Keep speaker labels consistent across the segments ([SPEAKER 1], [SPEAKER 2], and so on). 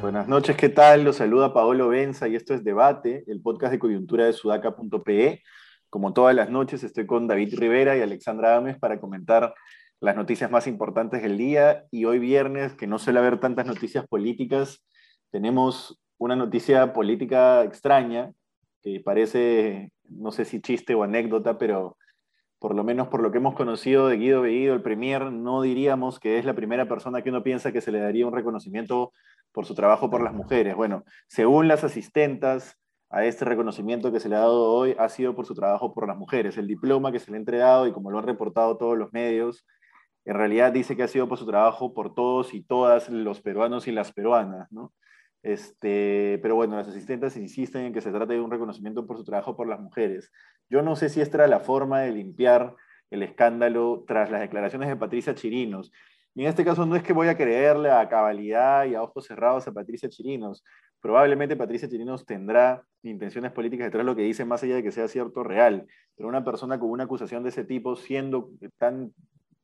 [SPEAKER 1] Buenas noches, ¿qué tal? Los saluda Paolo Benza y esto es Debate, el podcast de coyuntura de sudaca.pe. Como todas las noches estoy con David Rivera y Alexandra Ames para comentar las noticias más importantes del día y hoy viernes, que no suele haber tantas noticias políticas, tenemos una noticia política extraña que parece, no sé si chiste o anécdota, pero por lo menos por lo que hemos conocido de Guido Bellido, el Premier, no diríamos que es la primera persona que uno piensa que se le daría un reconocimiento por su trabajo por las mujeres. Bueno, según las asistentas a este reconocimiento que se le ha dado hoy, ha sido por su trabajo por las mujeres. El diploma que se le ha entregado y como lo han reportado todos los medios, en realidad dice que ha sido por su trabajo por todos y todas los peruanos y las peruanas, ¿no? Este, pero bueno, las asistentes insisten en que se trate de un reconocimiento por su trabajo por las mujeres. Yo no sé si esta era la forma de limpiar el escándalo tras las declaraciones de Patricia Chirinos. Y en este caso no es que voy a creerle a cabalidad y a ojos cerrados a Patricia Chirinos. Probablemente Patricia Chirinos tendrá intenciones políticas detrás de lo que dice, más allá de que sea cierto real. Pero una persona con una acusación de ese tipo, siendo tan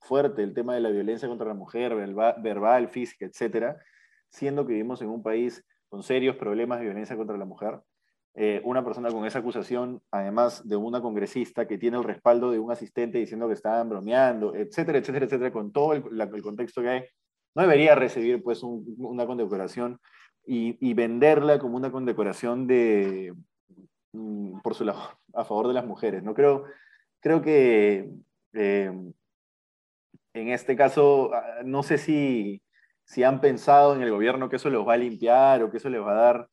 [SPEAKER 1] fuerte el tema de la violencia contra la mujer, verbal, física, etcétera, siendo que vivimos en un país con serios problemas de violencia contra la mujer, eh, una persona con esa acusación, además de una congresista que tiene el respaldo de un asistente diciendo que estaban bromeando, etcétera, etcétera, etcétera, con todo el, contexto que hay, no debería recibir pues una condecoración y, venderla como una condecoración de, mm, por su a favor de las mujeres. No creo, creo que eh, en este caso, ah, no sé si, si han pensado en el gobierno que eso les va a limpiar o que eso les va a dar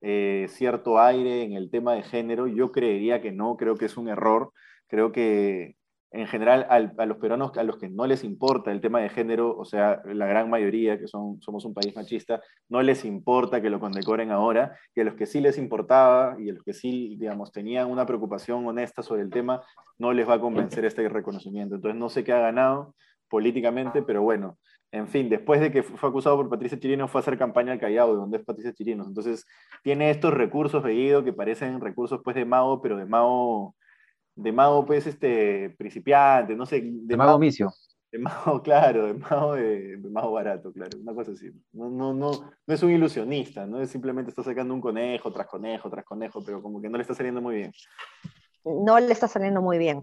[SPEAKER 1] eh, cierto aire en el tema de género. Yo creería que no, creo que es un error. Creo que en general a los peruanos a los que no les importa el tema de género, o sea, la gran mayoría que son, somos un país machista, no les importa que lo condecoren ahora, y a los que sí les importaba y a los que sí, digamos, tenían una preocupación honesta sobre el tema, no les va a convencer este reconocimiento. Entonces no sé qué ha ganado políticamente, pero bueno, en fin, después de que fue acusado por Patricia Chirinos, fue a hacer campaña al Callao, de donde es Patricia Chirinos. Entonces, tiene estos recursos de que parecen recursos pues de mago, pero de mago, de mago pues este, principiante, no sé.
[SPEAKER 2] De, mago misio.
[SPEAKER 1] De mago, claro, de mago, de, mago barato, claro, una cosa así. No, no, no, no es un ilusionista, no es simplemente está sacando un conejo tras conejo tras conejo, pero como que no le está saliendo muy bien.
[SPEAKER 3] No le está saliendo muy bien.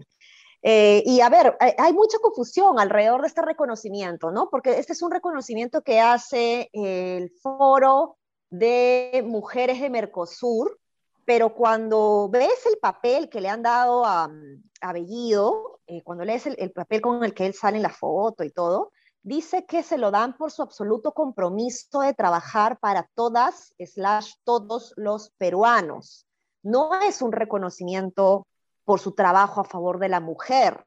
[SPEAKER 3] Eh, y a ver, hay, mucha confusión alrededor de este reconocimiento, ¿no? Porque este es un reconocimiento que hace el foro de mujeres de Mercosur, pero cuando ves el papel que le han dado a, a Bellido, eh, cuando lees el, el, papel con el que él sale en la foto y todo, dice que se lo dan por su absoluto compromiso de trabajar para todas, slash, todos los peruanos. No es un reconocimiento por su trabajo a favor de la mujer.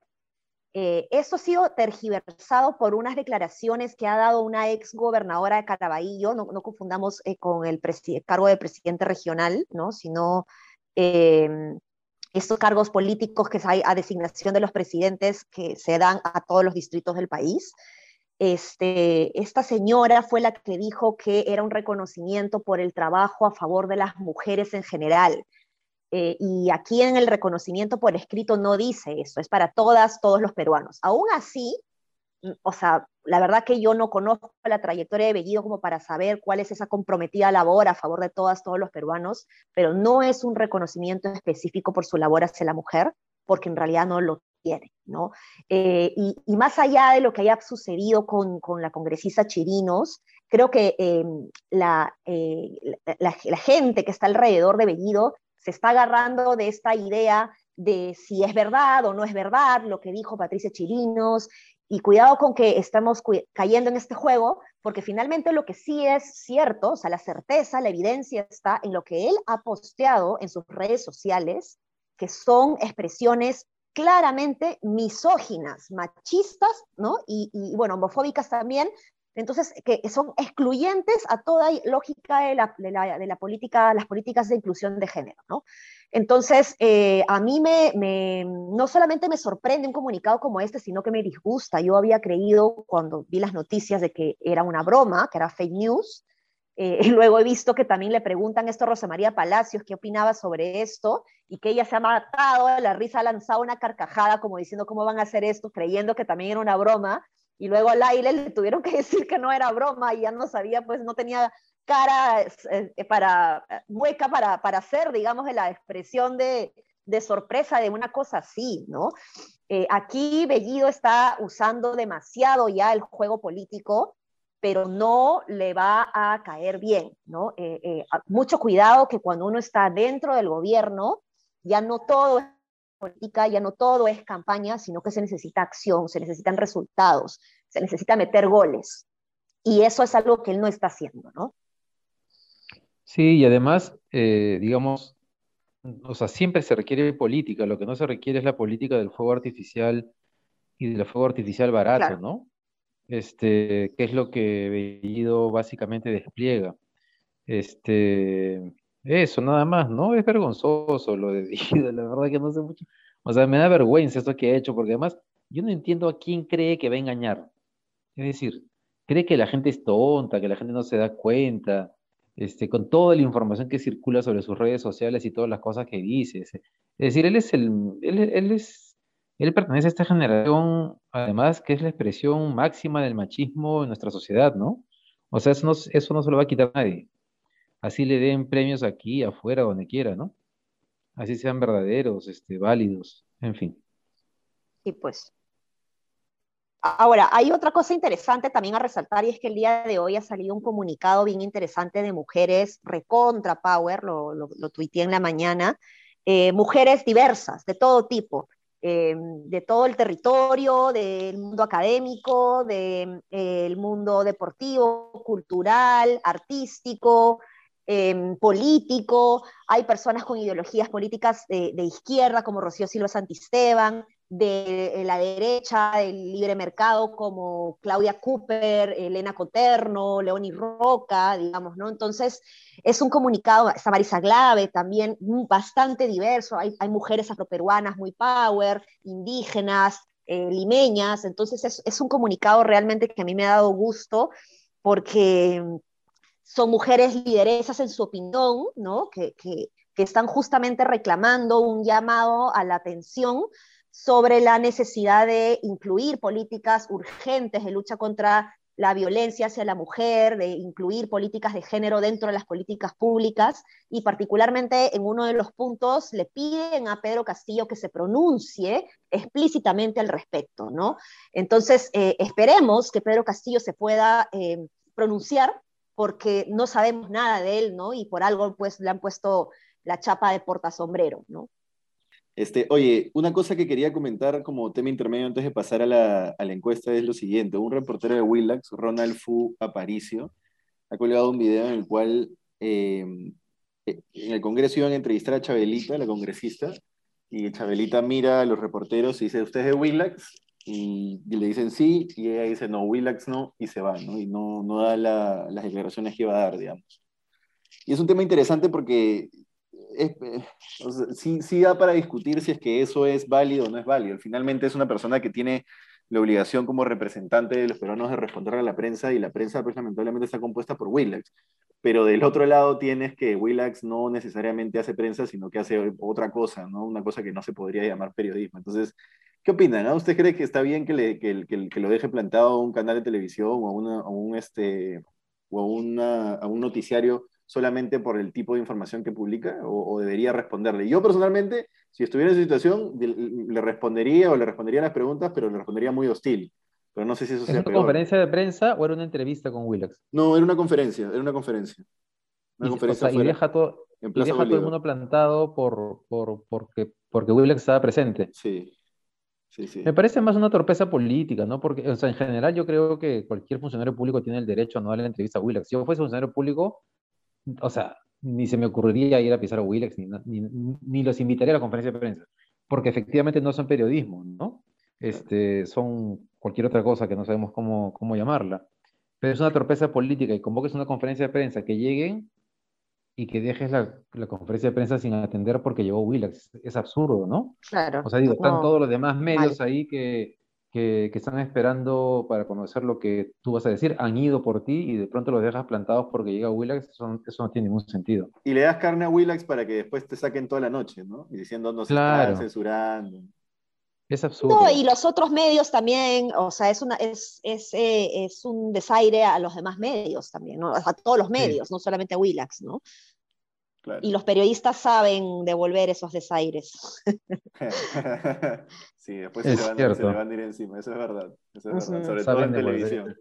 [SPEAKER 3] Eh, esto ha sido tergiversado por unas declaraciones que ha dado una ex gobernadora de Caraballo, no, confundamos eh, con el cargo de presidente regional, ¿no? sino em, estos cargos políticos que hay a designación de los presidentes que se dan a todos los distritos del país. Este, esta señora fue la que dijo que era un reconocimiento por el trabajo a favor de las mujeres en general. Eh, y aquí en el reconocimiento por escrito no dice eso, es para todas, todos los peruanos. Aún así, mm, o sea, la verdad que yo no conozco la trayectoria de Bellido como para saber cuál es esa comprometida labor a favor de todas, todos los peruanos, pero no es un reconocimiento específico por su labor hacia la mujer, porque en realidad no lo tiene, ¿no? Eh, y, más allá de lo que haya sucedido con, con la congresista Chirinos, creo que em, la, eh, la, la, gente que está alrededor de Bellido se está agarrando de esta idea de si es verdad o no es verdad lo que dijo Patricia Chirinos, y cuidado con que estamos cayendo en este juego, porque finalmente lo que sí es cierto, o sea, la certeza, la evidencia está en lo que él ha posteado en sus redes sociales, que son expresiones claramente misóginas, machistas, ¿no? Y, y bueno, homofóbicas también, entonces, que son excluyentes a toda lógica de la, de la, de la política, las políticas de inclusión de género, ¿no? Entonces, eh, a mí me, me, no solamente me sorprende un comunicado como este, sino que me disgusta. Yo había creído cuando vi las noticias de que era una broma, que era fake news, Eh, y luego he visto que también le preguntan esto a Rosa María Palacios, qué opinaba sobre esto, y que ella se ha matado la risa, ha lanzado una carcajada como diciendo cómo van a hacer esto, creyendo que también era una broma, y luego al aire le tuvieron que decir que no era broma y ya no sabía, pues no tenía cara eh, para, mueca para, para hacer, digamos, la expresión de, de sorpresa de una cosa así, ¿no? Eh, aquí Bellido está usando demasiado ya el juego político, pero no le va a caer bien, ¿no? Eh, mucho cuidado que cuando uno está dentro del gobierno, ya no todo política, ya no todo es campaña, sino que se necesita acción, se necesitan resultados, se necesita meter goles. Y eso es algo que él no está haciendo, ¿no?
[SPEAKER 2] Sí, y además, digamos, o sea, siempre se requiere política, lo que no se requiere es la política del fuego artificial y del fuego artificial barato, ¿no? Este, que es lo que Bellido básicamente despliega. Este, eso, nada más, ¿no? Es vergonzoso lo de Bellido, la verdad que no sé mucho. O sea, me da vergüenza esto que ha hecho, porque además yo no entiendo a quién cree que va a engañar. Es decir, cree que la gente es tonta, que la gente no se da cuenta, este, con toda la información que circula sobre sus redes sociales y todas las cosas que dice. Es decir, él es el, él, es, él pertenece a esta generación, además, que es la expresión máxima del machismo en nuestra sociedad, ¿no? O sea, eso no, eso no se lo va a quitar nadie. Así le den premios aquí, afuera, donde quiera, ¿no? Así sean verdaderos, este, válidos, en fin.
[SPEAKER 3] Y pues, Ahora, hay otra cosa interesante también a resaltar y es que el día de hoy ha salido un comunicado bien interesante de mujeres recontra Power, lo, lo, en la mañana, eh, mujeres diversas, de todo tipo, eh, de todo el territorio, del mundo académico, del de, mundo deportivo, cultural, artístico, em, político. Hay personas con ideologías políticas de, izquierda como Rocío Silva Santisteban, de la derecha, del libre mercado, como Claudia Cooper, Elena Coterno, Leoni Roca, digamos, ¿no? Entonces, es un comunicado, está Marisa Glave también, bastante diverso, hay, hay mujeres afroperuanas muy power, indígenas, eh, limeñas, entonces es, es, un comunicado realmente que a mí me ha dado gusto, porque son mujeres lideresas en su opinión, ¿no? Que, que, que están justamente reclamando un llamado a la atención sobre la necesidad de incluir políticas urgentes de lucha contra la violencia hacia la mujer, de incluir políticas de género dentro de las políticas públicas y particularmente en uno de los puntos le piden a Pedro Castillo que se pronuncie explícitamente al respecto, ¿no? Entonces, eh, esperemos que Pedro Castillo se pueda eh, pronunciar porque no sabemos nada de él, ¿no? Y por algo pues le han puesto la chapa de portasombrero, ¿no?
[SPEAKER 1] Este, oye, una cosa que quería comentar como tema intermedio antes de pasar a la, a la encuesta es lo siguiente. Un reportero de Willax, Ronald Fu Aparicio, ha colgado un video en el cual em, eh, en el Congreso iban a entrevistar a Chabelita, la congresista, y Chabelita mira a los reporteros y dice, ¿usted es de Willax? Y, le dicen sí, y ella dice, no, Willax no, y se va, ¿no? Y no, no da las declaraciones que iba a dar, digamos. Y es un tema interesante porque es, eh, sí, sí da para discutir si es que eso es válido o no es válido. Finalmente es una persona que tiene la obligación como representante de los peruanos de responder a la prensa y la prensa pues lamentablemente está compuesta por Willax. Pero del otro lado tienes que Willax no necesariamente hace prensa, sino que hace otra cosa, ¿no? Una cosa que no se podría llamar periodismo. Entonces, ¿qué opinan? Ah? ¿Usted cree que está bien que, le, que, que, que lo deje plantado a un canal de televisión o a, una, a un, este, o a, una, a un noticiario solamente por el tipo de información que publica o, debería responderle. Yo personalmente, si estuviera en esa situación, le respondería o le respondería las preguntas, pero le respondería muy hostil. Pero no sé si eso sea
[SPEAKER 2] ¿Es una conferencia de prensa o era una entrevista con Willax?
[SPEAKER 1] No, era una conferencia, era una conferencia.
[SPEAKER 2] Una y, conferencia y deja, todo, y deja todo el mundo plantado por, por, porque, porque Willax estaba presente.
[SPEAKER 1] Sí. Sí, sí.
[SPEAKER 2] Me parece más una torpeza política, ¿no? Porque, o sea, en general yo creo que cualquier funcionario público tiene el derecho a no darle la entrevista a Willax. Si yo fuese funcionario público, o sea, ni se me ocurriría ir a pisar a Willax, ni, ni, los invitaría a la conferencia de prensa, porque efectivamente no son periodismo, ¿no? Este, son cualquier otra cosa que no sabemos cómo, cómo llamarla. Pero es una torpeza política y convoques una conferencia de prensa que lleguen y que dejes la, la, conferencia de prensa sin atender porque llegó Willax. Es, absurdo, ¿no?
[SPEAKER 3] Claro.
[SPEAKER 2] O sea, digo, están todos los demás medios ahí que, que, están esperando para conocer lo que tú vas a decir, han ido por ti y de pronto los dejas plantados porque llega Willax, eso, no tiene ningún sentido.
[SPEAKER 1] Y le das carne a Willax para que después te saquen toda la noche, ¿no? Y diciendo, no se están censurando.
[SPEAKER 2] Es absurdo.
[SPEAKER 3] No, y los otros medios también, o sea, es, una, es, es, eh, es un desaire a los demás medios también, ¿no? a todos los medios, no solamente a Willax, ¿no? Y los periodistas saben devolver esos desaires.
[SPEAKER 1] sí, después se le, van, a ir encima, eso es verdad. Eso es verdad. Sobre todo en televisión.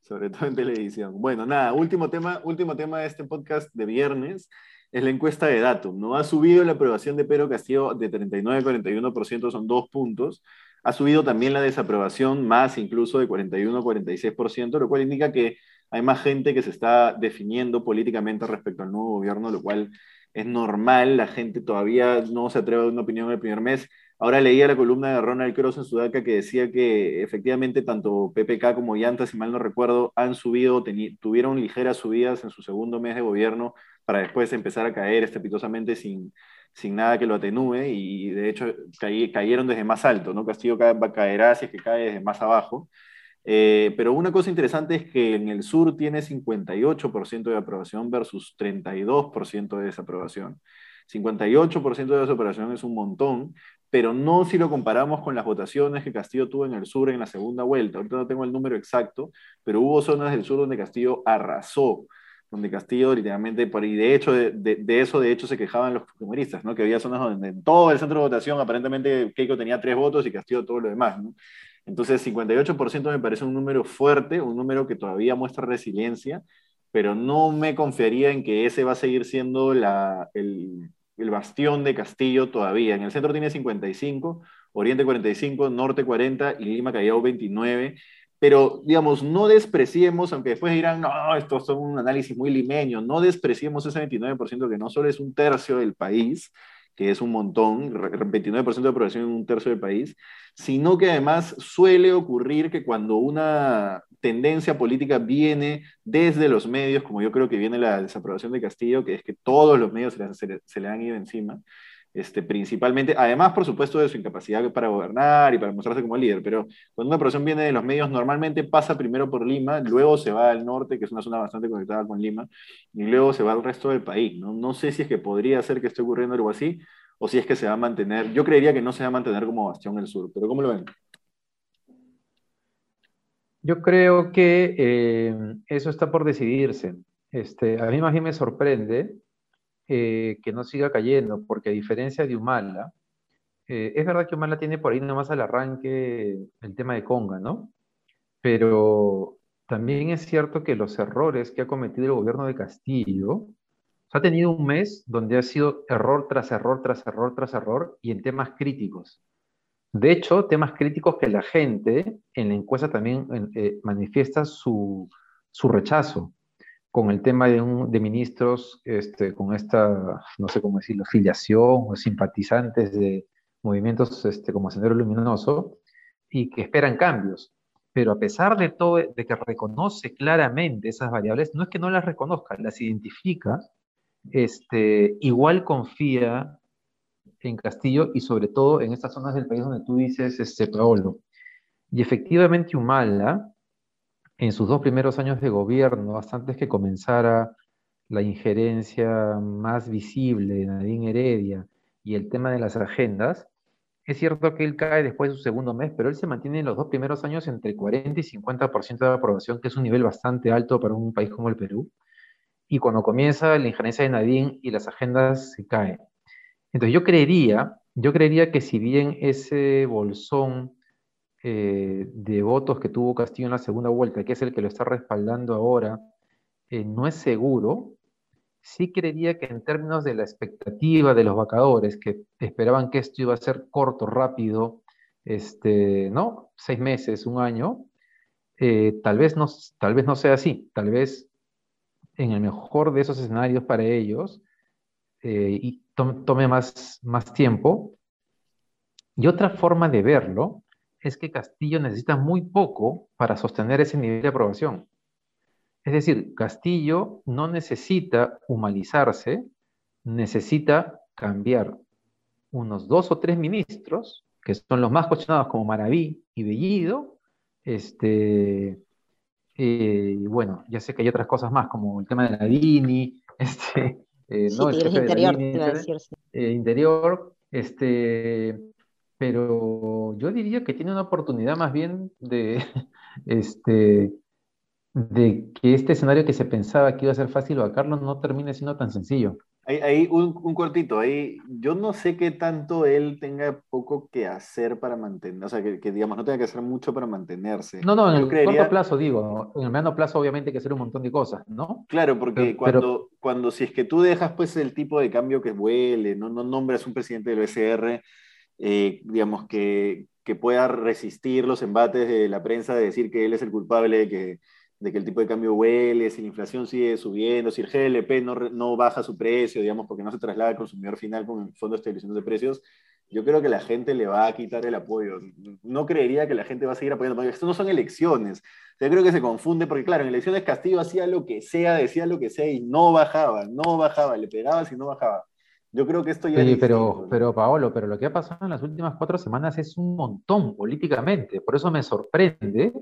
[SPEAKER 1] Sobre todo en televisión. Bueno, nada, último tema, último tema de este podcast de viernes es la encuesta de Datum. ¿no? Ha subido la aprobación de Pedro Castillo de 39 a 41%, son dos puntos. Ha subido también la desaprobación, más incluso de 41 a 46%, lo cual indica que hay más gente que se está definiendo políticamente respecto al nuevo gobierno, lo cual es normal, la gente todavía no se atreve a dar una opinión el primer mes. Ahora leía la columna de Ronald Cross en Sudaca que decía que efectivamente tanto PPK como Yanta, si mal no recuerdo, han subido, tuvieron ligeras subidas en su segundo mes de gobierno para después empezar a caer estrepitosamente sin, sin nada que lo atenúe y de hecho cayeron desde más alto, ¿no? Castillo caerá si es que cae desde más abajo. Eh, pero una cosa interesante es que en el sur tiene 58% de aprobación versus 32% de desaprobación. 58% de desaprobación es un montón, pero no si lo comparamos con las votaciones que Castillo tuvo en el sur en la segunda vuelta. Ahorita no tengo el número exacto, pero hubo zonas del sur donde Castillo arrasó donde Castillo literalmente, por, y de hecho, de, de, eso de hecho se quejaban los humoristas, ¿no? que había zonas donde en todo el centro de votación aparentemente Keiko tenía tres votos y Castillo todo lo demás. ¿no? Entonces, 58% me parece un número fuerte, un número que todavía muestra resiliencia, pero no me confiaría en que ese va a seguir siendo la, el, el bastión de Castillo todavía. En el centro tiene 55, Oriente 45, Norte 40 y Lima Callao 29 pero digamos, no despreciemos, aunque después dirán, no, esto es un análisis muy limeño, no despreciemos ese 29% que no solo es un tercio del país, que es un montón, 29% de aprobación en un tercio del país, sino que además suele ocurrir que cuando una tendencia política viene desde los medios, como yo creo que viene la desaprobación de Castillo, que es que todos los medios se le, han ido encima, este, principalmente, además, por supuesto, de su incapacidad para gobernar y para mostrarse como líder, pero cuando una aprobación viene de los medios, normalmente pasa primero por Lima, luego se va al norte, que es una zona bastante conectada con Lima, y luego se va al resto del país. No, no sé si es que podría ser que esté ocurriendo algo así, o si es que se va a mantener, yo creería que no se va a mantener como bastión el sur, pero ¿cómo lo ven?
[SPEAKER 2] Yo creo que eh, eso está por decidirse. Este, a mí más bien me sorprende eh, que no siga cayendo, porque a diferencia de Humala, eh, es verdad que Humala tiene por ahí nomás al arranque el tema de Conga, ¿no? Pero también es cierto que los errores que ha cometido el gobierno de Castillo ha tenido un mes donde ha sido error tras error, tras error, tras error, y en temas críticos. De hecho, temas críticos que la gente en la encuesta también eh, manifiesta su, rechazo con el tema de, de ministros este, con esta, no sé cómo decirlo, filiación o simpatizantes de movimientos este, como Sendero Luminoso y que esperan cambios. Pero a pesar de todo, de que reconoce claramente esas variables, no es que no las reconozca, las identifica este, igual confía en Castillo y sobre todo en estas zonas del país donde tú dices, este, Paolo. Y efectivamente Humala, en sus dos primeros años de gobierno, hasta antes que comenzara la injerencia más visible de Nadine Heredia y el tema de las agendas, es cierto que él cae después de su segundo mes, pero él se mantiene en los dos primeros años entre 40 y 50% de aprobación, que es un nivel bastante alto para un país como el Perú y cuando comienza la injerencia de Nadine y las agendas se caen. Entonces yo creería, yo creería que si bien ese bolsón eh, de votos que tuvo Castillo en la segunda vuelta, que es el que lo está respaldando ahora, eh, no es seguro, sí creería que en términos de la expectativa de los vacadores, que esperaban que esto iba a ser corto, rápido, este, ¿no? Seis meses, un año, eh, tal, vez no, tal vez no sea así, tal vez en el mejor de esos escenarios para ellos eh, y tome más, más tiempo. Y otra forma de verlo es que Castillo necesita muy poco para sostener ese nivel de aprobación. Es decir, Castillo no necesita humanizarse, necesita cambiar unos dos o tres ministros que son los más cuestionados como Maraví y Bellido, este, eh, bueno, ya sé que hay otras cosas más, como el tema de la DINI, este,
[SPEAKER 3] eh, ¿no? el interior,
[SPEAKER 2] eh, interior, este, pero yo diría que tiene una oportunidad más bien de, este, de que este escenario que se pensaba que iba a ser fácil o a Carlos no termine siendo tan sencillo.
[SPEAKER 1] Hay, un, un, cortito, ahí yo no sé qué tanto él tenga poco que hacer para mantener, o sea, que, digamos no tenga que hacer mucho para mantenerse.
[SPEAKER 2] No, no, en el corto plazo digo, en el mediano plazo obviamente hay que hacer un montón de cosas, ¿no?
[SPEAKER 1] Claro, porque cuando, cuando si es que tú dejas pues el tipo de cambio que huele, no, no nombras un presidente del BCR, eh, digamos que, que pueda resistir los embates de la prensa de decir que él es el culpable de que de que el tipo de cambio huele, si la inflación sigue subiendo, si el GLP no, no baja su precio, digamos, porque no se traslada al consumidor final con el Fondo de Estabilización de Precios, yo creo que la gente le va a quitar el apoyo. No creería que la gente va a seguir apoyando, esto no son elecciones. Yo creo que se confunde, porque claro, en elecciones Castillo hacía lo que sea, decía lo que sea y no bajaba, no bajaba, le pegaba si no bajaba. Yo creo que esto ya...
[SPEAKER 2] Sí, pero, pero Paolo, pero lo que ha pasado en las últimas cuatro semanas es un montón políticamente. Por eso me sorprende.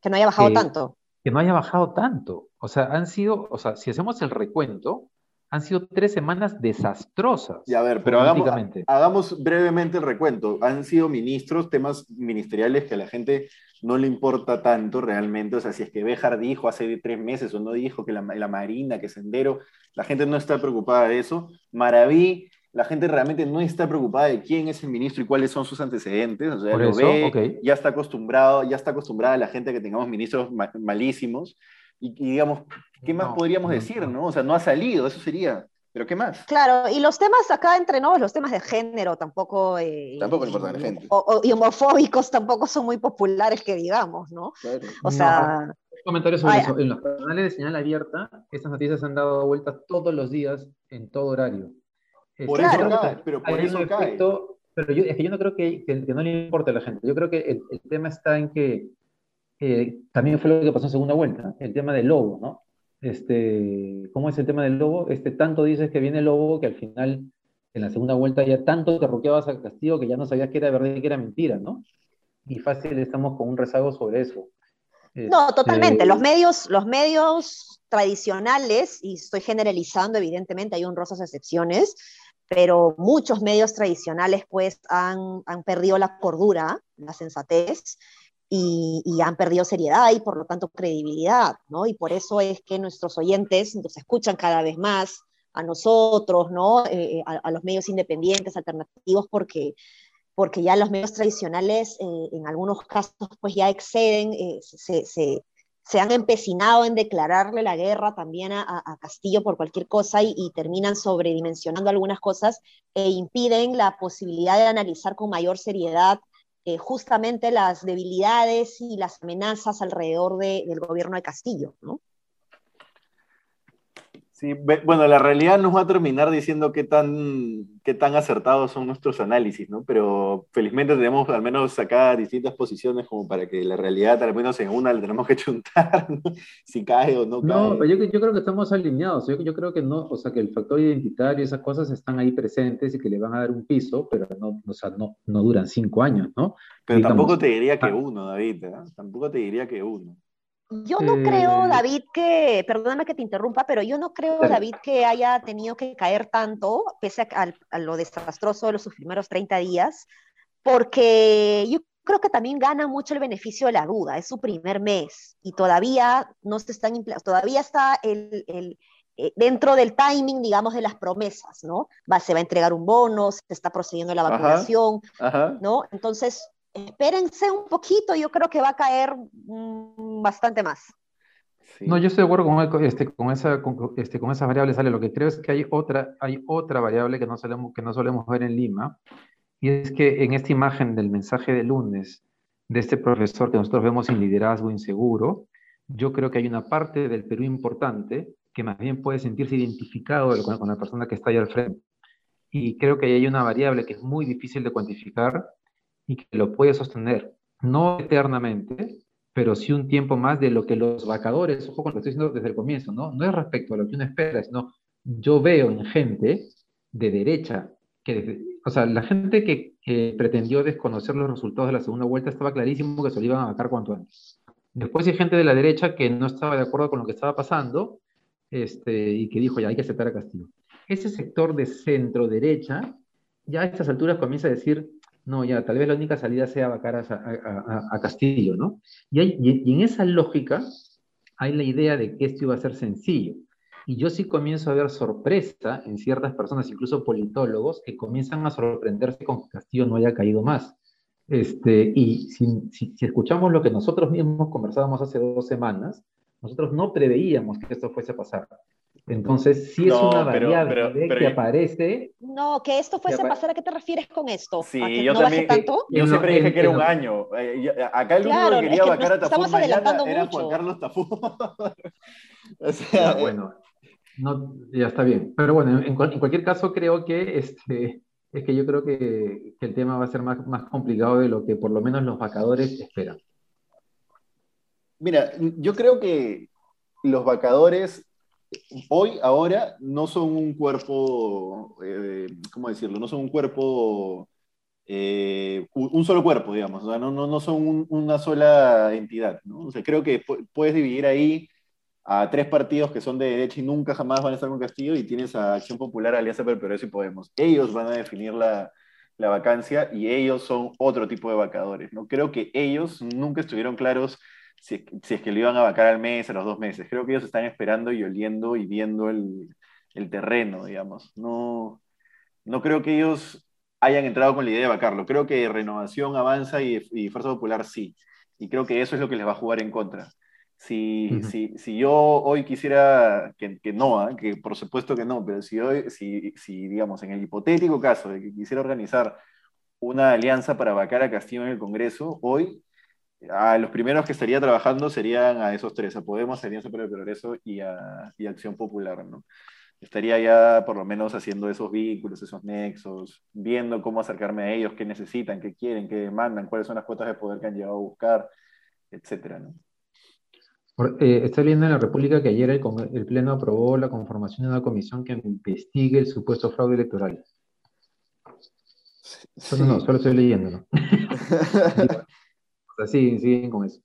[SPEAKER 3] Que no haya bajado tanto
[SPEAKER 2] que no haya bajado tanto. O sea, han sido, o sea, si hacemos el recuento, han sido tres semanas desastrosas.
[SPEAKER 1] Y a ver, pero hagamos, hagamos, brevemente el recuento. Han sido ministros, temas ministeriales que la gente no le importa tanto realmente. O sea, si es que Béjar dijo hace tres meses o no dijo que la, la Marina, que Sendero, la gente no está preocupada de eso. Maraví la gente realmente no está preocupada de quién es el ministro y cuáles son sus antecedentes, o sea, lo ve, ya está acostumbrado, ya está acostumbrada la gente a que tengamos ministros malísimos, y, digamos, ¿qué más podríamos decir, no? O sea, no ha salido, eso sería, pero ¿qué más?
[SPEAKER 3] Claro, y los temas acá entre nos, los temas de género tampoco... Eh,
[SPEAKER 1] tampoco importan a la gente.
[SPEAKER 3] y homofóbicos tampoco son muy populares que digamos, ¿no? O sea...
[SPEAKER 2] Comentarios sobre eso. En los canales de señal abierta, estas noticias han dado vueltas todos los días, en todo horario.
[SPEAKER 1] Por eso cae, pero por eso cae.
[SPEAKER 2] pero yo, es que yo no creo que, que, no le importe a la gente. Yo creo que el, el tema está en que eh, también fue lo que pasó en segunda vuelta, el tema del lobo, ¿no? Este, ¿Cómo es el tema del lobo? Este, tanto dices que viene el lobo que al final, en la segunda vuelta, ya tanto te roqueabas al castigo que ya no sabías que era verdad y que era mentira, ¿no? Y fácil estamos con un rezago sobre eso.
[SPEAKER 3] No, totalmente. Este, los medios, los medios tradicionales, y estoy generalizando, evidentemente, hay honrosas excepciones, pero muchos medios tradicionales pues han, perdido la cordura, la sensatez, y, han perdido seriedad y por lo tanto credibilidad, ¿no? Y por eso es que nuestros oyentes nos escuchan cada vez más a nosotros, ¿no? Eh, eh, a, los medios independientes, alternativos, porque, porque ya los medios tradicionales eh, en algunos casos pues ya exceden, se, se han empecinado en declararle la guerra también a, Castillo por cualquier cosa y, terminan sobredimensionando algunas cosas e impiden la posibilidad de analizar con mayor seriedad eh, justamente las debilidades y las amenazas alrededor del gobierno de Castillo. ¿no?
[SPEAKER 1] Bueno, la realidad nos va a terminar diciendo qué tan, qué tan acertados son nuestros análisis, ¿no? Pero felizmente tenemos al menos acá distintas posiciones como para que la realidad, al menos en una, le tenemos que chuntar, si cae o no cae.
[SPEAKER 2] No, pero yo, yo creo que estamos alineados. Yo, yo, creo que no, o sea, que el factor identitario y esas cosas están ahí presentes y que le van a dar un piso, pero no, o sea, no, no duran cinco años, ¿no?
[SPEAKER 1] Pero tampoco te diría que ah. uno, David, ¿eh? Tampoco te diría que uno.
[SPEAKER 3] Yo no creo, David, que, perdóname que te interrumpa, pero yo no creo, David, que haya tenido que caer tanto, pese a, lo desastroso de los primeros 30 días, porque yo creo que también gana mucho el beneficio de la duda, es su primer mes y todavía no se están, todavía está el, el, eh, dentro del timing, digamos, de las promesas, ¿no? Va, se va a entregar un bono, se está procediendo la vacunación, ¿no? Entonces, espérense un poquito, yo creo que va a caer mm, bastante más.
[SPEAKER 2] No, yo estoy de acuerdo con, este, con, esa, este, con esas variables, Lo que creo es que hay otra, hay otra variable que no, solemos, que no solemos ver en Lima, y es que en esta imagen del mensaje de lunes de este profesor que nosotros vemos en liderazgo inseguro, yo creo que hay una parte del Perú importante que más bien puede sentirse identificado con, con la persona que está ahí al frente. Y creo que ahí hay una variable que es muy difícil de cuantificar, y que lo puede sostener, no eternamente, pero sí un tiempo más de lo que los vacadores, ojo con lo que estoy diciendo desde el comienzo, ¿no? No es respecto a lo que uno espera, sino yo veo en gente de derecha que, o sea, la gente que pretendió desconocer los resultados de la segunda vuelta estaba clarísimo que se lo iban a vacar cuanto antes. Después hay gente de la derecha que no estaba de acuerdo con lo que estaba pasando este, y que dijo, ya hay que aceptar a Castillo. Ese sector de centro-derecha, ya a estas alturas comienza a decir, no, ya, tal vez la única salida sea vacar a, a, Castillo, ¿no? Y, en esa lógica hay la idea de que esto iba a ser sencillo. Y yo sí comienzo a ver sorpresa en ciertas personas, incluso politólogos, que comienzan a sorprenderse con que Castillo no haya caído más. Este, y si, si, escuchamos lo que nosotros mismos conversábamos hace dos semanas, nosotros no preveíamos que esto fuese a pasar. Entonces, si es una variable que aparece.
[SPEAKER 3] No, que esto fuese a pasar, ¿a qué te refieres con esto?
[SPEAKER 1] Sí, yo también. Tanto? Yo siempre dije que era un año. Eh, acá el único que quería vacar a Tafú mañana era Juan Carlos Tafú.
[SPEAKER 2] o sea, eh, bueno, no, ya está bien. Pero bueno, en, cualquier caso, creo que este, es que yo creo que, el tema va a ser más, más complicado de lo que por lo menos los vacadores esperan.
[SPEAKER 1] Mira, yo creo que los vacadores hoy, ahora, no son un cuerpo, eh, ¿cómo decirlo? No son un cuerpo, eh, un solo cuerpo, digamos, no, no, no son una sola entidad, ¿no? O sea, creo que puedes dividir ahí a tres partidos que son de derecha y nunca jamás van a estar con Castillo y tienes a Acción Popular, Alianza Progreso y Podemos. Ellos van a definir la, la vacancia y ellos son otro tipo de vacadores, ¿no? Creo que ellos nunca estuvieron claros si, si, es que lo iban a vacar al mes, a los dos meses. Creo que ellos están esperando y oliendo y viendo el, el terreno, digamos. No, no creo que ellos hayan entrado con la idea de vacarlo. Creo que Renovación avanza y, y Fuerza Popular sí. Y creo que eso es lo que les va a jugar en contra. Si, si, si, yo hoy quisiera que, que no, ¿ah? que por supuesto que no, pero si hoy, si, si, digamos, en el hipotético caso de que quisiera organizar una alianza para vacar a Castillo en el Congreso, hoy a los primeros que estaría trabajando serían a esos tres, a Podemos, Alianza para el Progreso y a, y Acción Popular, ¿no? Estaría ya por lo menos haciendo esos vínculos, esos nexos, viendo cómo acercarme a ellos, qué necesitan, qué quieren, qué demandan, cuáles son las cuotas de poder que han llegado a buscar, etcétera, ¿no?
[SPEAKER 2] Eh, estoy leyendo en la República que ayer el, Pleno aprobó la conformación de una comisión que investigue el supuesto fraude electoral. No, solo estoy leyéndolo. sea, siguen con eso.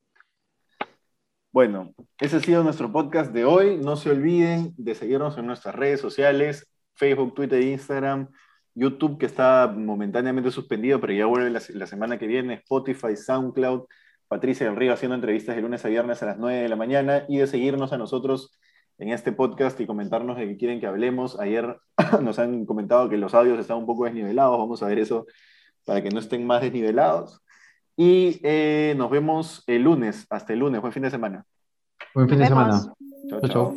[SPEAKER 1] Bueno, ese ha sido nuestro podcast de hoy. No se olviden de seguirnos en nuestras redes sociales, Facebook, Twitter, Instagram, YouTube, que está momentáneamente suspendido, pero ya vuelve la, la semana que viene, Spotify, SoundCloud. Patricia del Río haciendo entrevistas de lunes a viernes a las 9 de la mañana y de seguirnos a nosotros en este podcast y comentarnos de qué quieren que hablemos. Ayer nos han comentado que los audios están un poco desnivelados, vamos a ver eso para que no estén más desnivelados. Y eh, nos vemos el lunes, hasta el lunes, buen fin de semana.
[SPEAKER 2] Buen fin de semana. chao. chao.